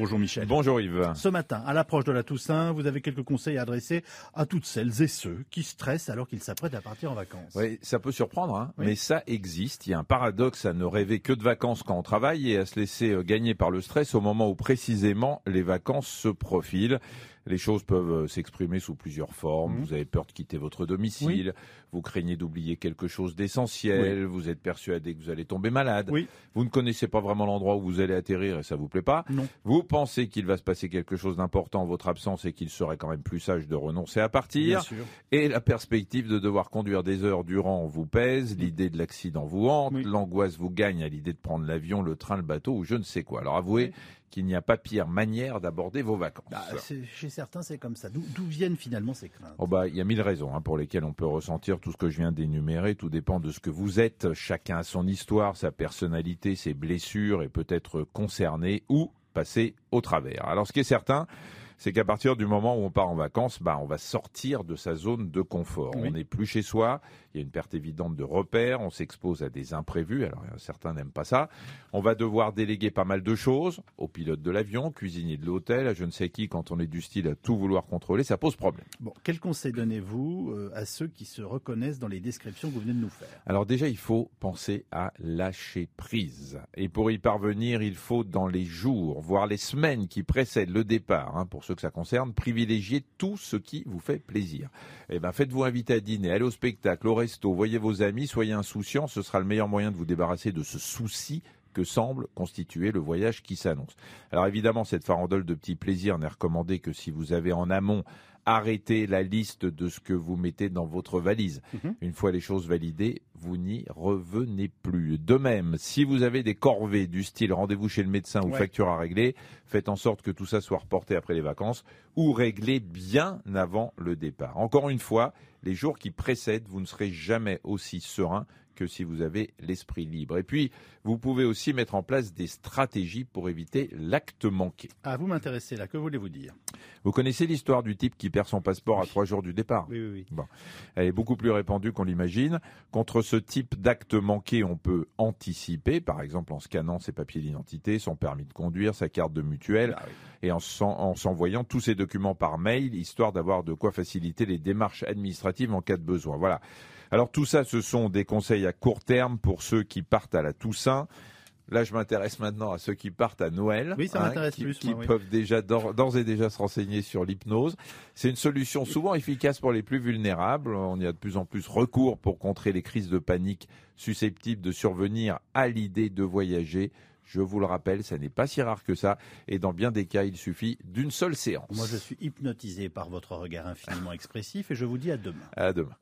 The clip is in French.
Bonjour Michel. Bonjour Yves. Ce matin, à l'approche de la Toussaint, vous avez quelques conseils à adresser à toutes celles et ceux qui stressent alors qu'ils s'apprêtent à partir en vacances. Oui, ça peut surprendre, hein, Oui. mais ça existe. Il y a un paradoxe à ne rêver que de vacances quand on travaille et à se laisser euh, gagner par le stress au moment où précisément les vacances se profilent. Les choses peuvent euh, s'exprimer sous plusieurs formes. Mhm. Vous avez peur de quitter votre domicile, vous craignez d'oublier quelque chose d'essentiel, vous êtes persuadé que vous allez tomber malade, Oui. vous ne connaissez pas vraiment l'endroit où vous allez atterrir et ça vous plaît pas. Non. Vous pensez qu'il va se passer quelque chose d'important en votre absence et qu'il serait quand même plus sage de renoncer à partir. Bien sûr. Et la perspective de devoir conduire des heures durant vous pèse, l'idée de l'accident vous hante, Oui. l'angoisse vous gagne à l'idée de prendre l'avion, le train, le bateau ou je ne sais quoi. Alors avouez qu'il n'y a pas pire manière d'aborder vos vacances. Bah, chez certains, c'est comme ça. D'où viennent finalement ces craintes? Oh bah, il y a mille raisons hein, pour lesquelles on peut ressentir tout ce que je viens d'énumérer. Tout dépend de ce que vous êtes. Chacun a son histoire, sa personnalité, ses blessures et peut être concerné ou passer au travers. Alors ce qui est certain, c'est qu'à partir du moment où on part en vacances, bah, on va sortir de sa zone de confort. Oui. On n'est plus chez soi, il y a une perte évidente de repères, on s'expose à des imprévus, alors euh, certains n'aiment pas ça. On va devoir déléguer pas mal de choses au pilote de l'avion, cuisinier de l'hôtel, à je ne sais qui, quand on est du style à tout vouloir contrôler, ça pose problème. Bon, quel conseil donnez-vous euh, à ceux qui se reconnaissent dans les descriptions que vous venez de nous faire? Alors déjà, il faut penser à lâcher prise. Et pour y parvenir, il faut, dans les jours, voire les semaines qui précèdent le départ, hein, pour ceux que ça concerne, privilégier tout ce qui vous fait plaisir. Eh ben, faites-vous inviter à dîner, allez au spectacle, au resto, voyez vos amis, soyez insouciants, ce sera le meilleur moyen de vous débarrasser de ce souci que semble constituer le voyage qui s'annonce. Alors évidemment, cette farandole de petits plaisirs n'est recommandée que si vous avez en amont arrêté la liste de ce que vous mettez dans votre valise. Mhm. Une fois les choses validées, vous n'y revenez plus. De même, si vous avez des corvées du style rendez-vous chez le médecin ou Ouais. facture à régler, faites en sorte que tout ça soit reporté après les vacances ou réglé bien avant le départ. Encore une fois, les jours qui précèdent, vous ne serez jamais aussi serein que si vous avez l'esprit libre. Et puis, vous pouvez aussi mettre en place des stratégies pour éviter l'acte manqué. Ah, vous m'intéressez là, que voulez-vous dire? Vous connaissez l'histoire du type qui perd son passeport à trois jours du départ? Oui, oui, oui. elle est beaucoup plus répandue qu'on l'imagine. Contre ce type d'acte manqué, on peut anticiper, par exemple en scannant ses papiers d'identité, son permis de conduire, sa carte de mutuelle, Ah oui. et en s'en- en s'envoyant tous ces documents par mail, histoire d'avoir de quoi faciliter les démarches administratives en cas de besoin. Voilà. Alors tout ça, ce sont des conseils à court terme pour ceux qui partent à la Toussaint. Là, je m'intéresse maintenant à ceux qui partent à Noël, hein, Oui, ça m'intéresse qui, plus, qui moi, oui. peuvent déjà d'or- d'ores et déjà se renseigner sur l'hypnose. C'est une solution souvent efficace pour les plus vulnérables. On y a de plus en plus recours pour contrer les crises de panique susceptibles de survenir à l'idée de voyager. Je vous le rappelle, ça n'est pas si rare que ça. Et dans bien des cas, il suffit d'une seule séance. Moi, je suis hypnotisé par votre regard infiniment expressif et je vous dis à demain. À demain.